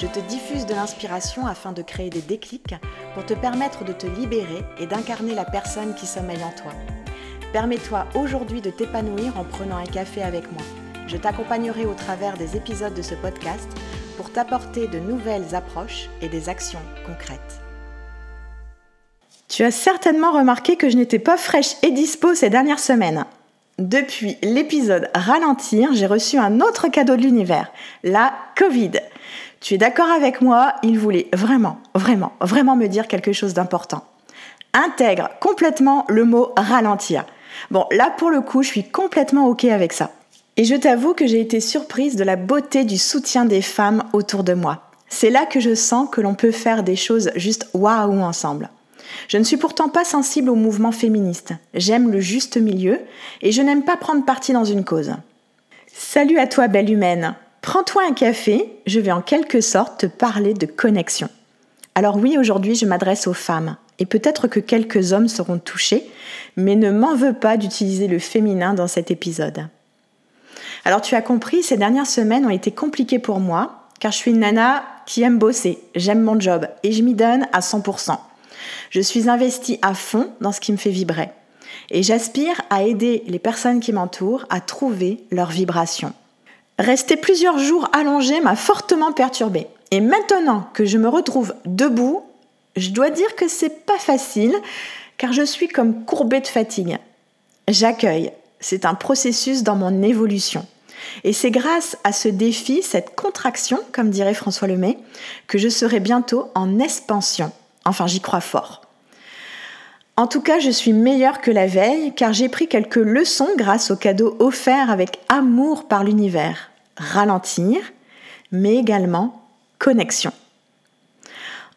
Je te diffuse de l'inspiration afin de créer des déclics pour te permettre de te libérer et d'incarner la personne qui sommeille en toi. Permets-toi aujourd'hui de t'épanouir en prenant un café avec moi. Je t'accompagnerai au travers des épisodes de ce podcast pour t'apporter de nouvelles approches et des actions concrètes. Tu as certainement remarqué que je n'étais pas fraîche et dispo ces dernières semaines. Depuis l'épisode Ralentir, j'ai reçu un autre cadeau de l'univers, la Covid. Tu es d'accord avec moi, il voulait vraiment, vraiment, vraiment me dire quelque chose d'important. Intègre complètement le mot ralentir. Bon, là pour le coup, je suis complètement OK avec ça. Et je t'avoue que j'ai été surprise de la beauté du soutien des femmes autour de moi. C'est là que je sens que l'on peut faire des choses juste waouh ensemble. Je ne suis pourtant pas sensible au mouvement féministe. J'aime le juste milieu et je n'aime pas prendre parti dans une cause. Salut à toi, belle humaine. Prends-toi un café, je vais en quelque sorte te parler de connexion. Alors oui, aujourd'hui je m'adresse aux femmes, et peut-être que quelques hommes seront touchés, mais ne m'en veux pas d'utiliser le féminin dans cet épisode. Alors tu as compris, ces dernières semaines ont été compliquées pour moi, car je suis une nana qui aime bosser, j'aime mon job, et je m'y donne à 100%. Je suis investie à fond dans ce qui me fait vibrer, et j'aspire à aider les personnes qui m'entourent à trouver leur vibration. Rester plusieurs jours allongé m'a fortement perturbée. Et maintenant que je me retrouve debout, je dois dire que c'est pas facile car je suis comme courbée de fatigue. J'accueille. C'est un processus dans mon évolution. Et c'est grâce à ce défi, cette contraction, comme dirait François Lemay, que je serai bientôt en expansion. Enfin, j'y crois fort. En tout cas, je suis meilleure que la veille car j'ai pris quelques leçons grâce au cadeau offert avec amour par l'univers ralentir, mais également connexion.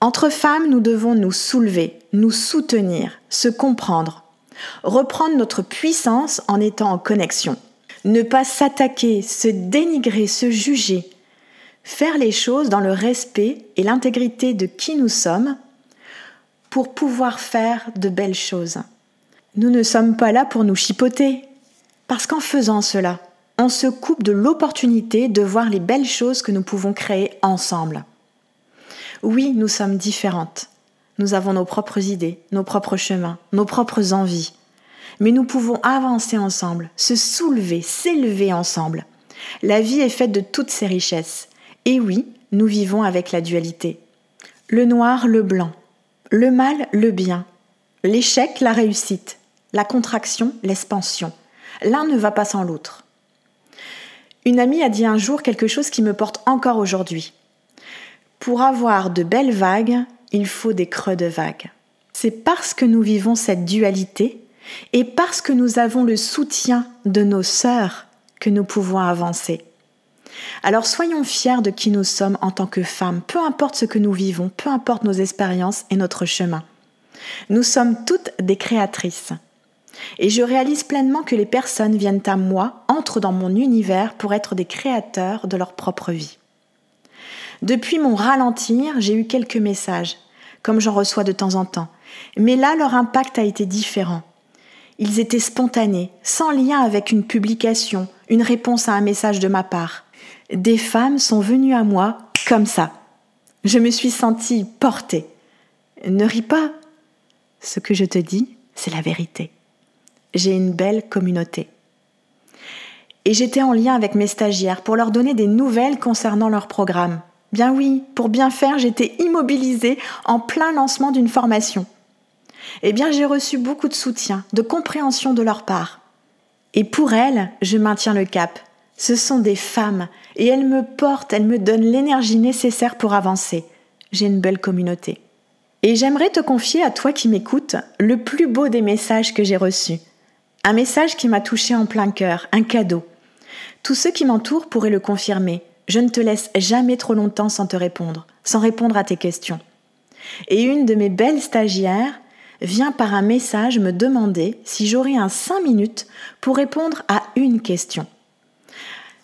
Entre femmes, nous devons nous soulever, nous soutenir, se comprendre, reprendre notre puissance en étant en connexion. Ne pas s'attaquer, se dénigrer, se juger. Faire les choses dans le respect et l'intégrité de qui nous sommes pour pouvoir faire de belles choses. Nous ne sommes pas là pour nous chipoter, parce qu'en faisant cela, on se coupe de l'opportunité de voir les belles choses que nous pouvons créer ensemble. Oui, nous sommes différentes. Nous avons nos propres idées, nos propres chemins, nos propres envies. Mais nous pouvons avancer ensemble, se soulever, s'élever ensemble. La vie est faite de toutes ces richesses. Et oui, nous vivons avec la dualité. Le noir, le blanc. Le mal, le bien. L'échec, la réussite. La contraction, l'expansion. L'un ne va pas sans l'autre. Une amie a dit un jour quelque chose qui me porte encore aujourd'hui. Pour avoir de belles vagues, il faut des creux de vagues. C'est parce que nous vivons cette dualité et parce que nous avons le soutien de nos sœurs que nous pouvons avancer. Alors soyons fiers de qui nous sommes en tant que femmes, peu importe ce que nous vivons, peu importe nos expériences et notre chemin. Nous sommes toutes des créatrices. Et je réalise pleinement que les personnes viennent à moi, entrent dans mon univers pour être des créateurs de leur propre vie. Depuis mon ralentir, j'ai eu quelques messages, comme j'en reçois de temps en temps. Mais là, leur impact a été différent. Ils étaient spontanés, sans lien avec une publication, une réponse à un message de ma part. Des femmes sont venues à moi comme ça. Je me suis sentie portée. Ne ris pas. Ce que je te dis, c'est la vérité j'ai une belle communauté. Et j'étais en lien avec mes stagiaires pour leur donner des nouvelles concernant leur programme. Bien oui, pour bien faire, j'étais immobilisée en plein lancement d'une formation. Eh bien, j'ai reçu beaucoup de soutien, de compréhension de leur part. Et pour elles, je maintiens le cap. Ce sont des femmes et elles me portent, elles me donnent l'énergie nécessaire pour avancer. J'ai une belle communauté. Et j'aimerais te confier à toi qui m'écoutes le plus beau des messages que j'ai reçus. Un message qui m'a touché en plein cœur, un cadeau. Tous ceux qui m'entourent pourraient le confirmer. Je ne te laisse jamais trop longtemps sans te répondre, sans répondre à tes questions. Et une de mes belles stagiaires vient par un message me demander si j'aurais un 5 minutes pour répondre à une question.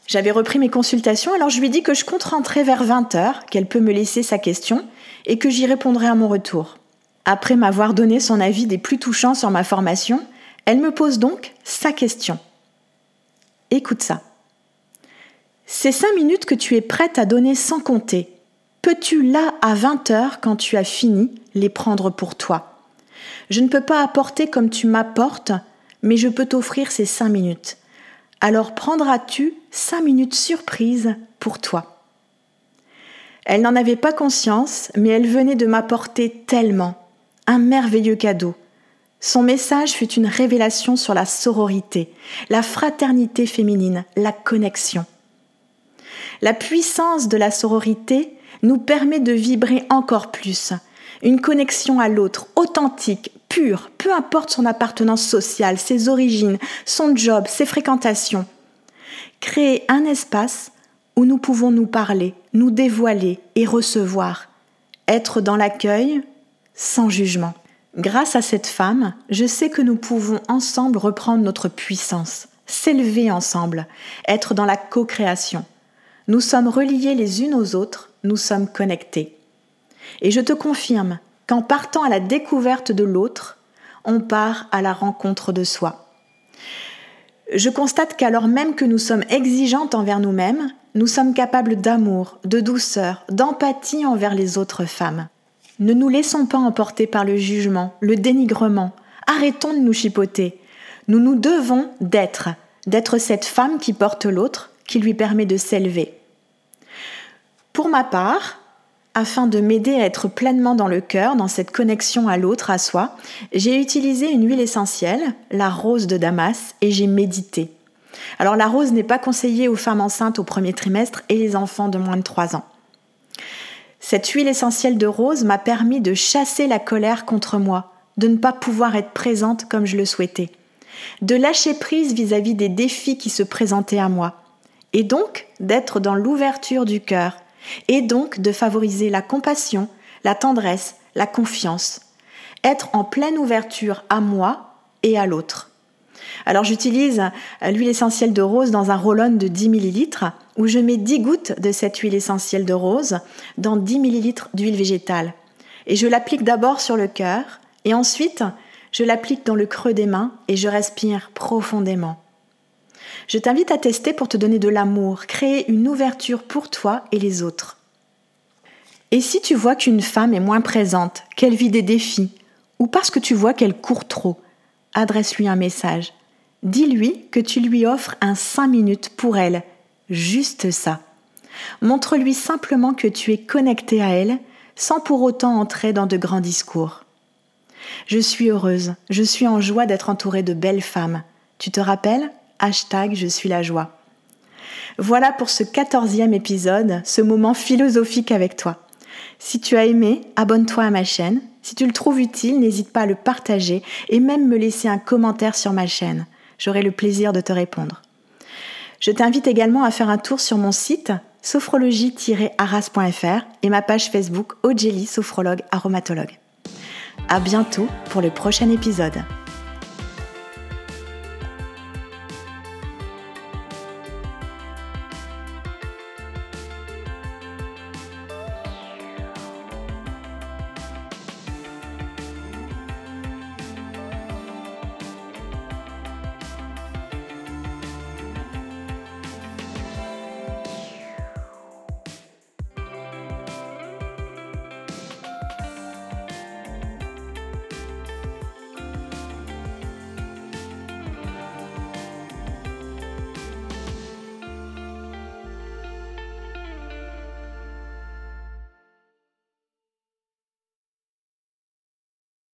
J'avais repris mes consultations, alors je lui dis que je compte rentrer vers 20h, qu'elle peut me laisser sa question et que j'y répondrai à mon retour. Après m'avoir donné son avis des plus touchants sur ma formation, elle me pose donc sa question. Écoute ça. Ces 5 minutes que tu es prête à donner sans compter, peux-tu là à 20h quand tu as fini les prendre pour toi? Je ne peux pas apporter comme tu m'apportes, mais je peux t'offrir ces 5 minutes alors prendras-tu cinq minutes surprise pour toi? Elle n'en avait pas conscience, mais elle venait de m'apporter tellement un merveilleux cadeau. Son message fut une révélation sur la sororité, la fraternité féminine, la connexion. La puissance de la sororité nous permet de vibrer encore plus, une connexion à l'autre, authentique, pure, peu importe son appartenance sociale, ses origines, son job, ses fréquentations. Créer un espace où nous pouvons nous parler, nous dévoiler et recevoir. Être dans l'accueil sans jugement. Grâce à cette femme, je sais que nous pouvons ensemble reprendre notre puissance, s'élever ensemble, être dans la co-création. Nous sommes reliés les unes aux autres, nous sommes connectés. Et je te confirme qu'en partant à la découverte de l'autre, on part à la rencontre de soi. Je constate qu'alors même que nous sommes exigeantes envers nous-mêmes, nous sommes capables d'amour, de douceur, d'empathie envers les autres femmes. Ne nous laissons pas emporter par le jugement, le dénigrement. Arrêtons de nous chipoter. Nous nous devons d'être, d'être cette femme qui porte l'autre, qui lui permet de s'élever. Pour ma part, afin de m'aider à être pleinement dans le cœur, dans cette connexion à l'autre, à soi, j'ai utilisé une huile essentielle, la rose de Damas, et j'ai médité. Alors la rose n'est pas conseillée aux femmes enceintes au premier trimestre et les enfants de moins de 3 ans. Cette huile essentielle de rose m'a permis de chasser la colère contre moi, de ne pas pouvoir être présente comme je le souhaitais, de lâcher prise vis-à-vis -vis des défis qui se présentaient à moi, et donc d'être dans l'ouverture du cœur, et donc de favoriser la compassion, la tendresse, la confiance, être en pleine ouverture à moi et à l'autre. Alors j'utilise l'huile essentielle de rose dans un roll-on de 10 ml où je mets 10 gouttes de cette huile essentielle de rose dans 10 ml d'huile végétale. Et je l'applique d'abord sur le cœur et ensuite je l'applique dans le creux des mains et je respire profondément. Je t'invite à tester pour te donner de l'amour, créer une ouverture pour toi et les autres. Et si tu vois qu'une femme est moins présente, qu'elle vit des défis, ou parce que tu vois qu'elle court trop, adresse-lui un message. Dis-lui que tu lui offres un 5 minutes pour elle, juste ça. Montre-lui simplement que tu es connecté à elle sans pour autant entrer dans de grands discours. Je suis heureuse, je suis en joie d'être entourée de belles femmes. Tu te rappelles? Hashtag je suis la joie. Voilà pour ce quatorzième épisode, ce moment philosophique avec toi. Si tu as aimé, abonne-toi à ma chaîne. Si tu le trouves utile, n'hésite pas à le partager et même me laisser un commentaire sur ma chaîne. J'aurai le plaisir de te répondre. Je t'invite également à faire un tour sur mon site sophrologie-arras.fr et ma page Facebook Ogeli Sophrologue Aromatologue. À bientôt pour le prochain épisode.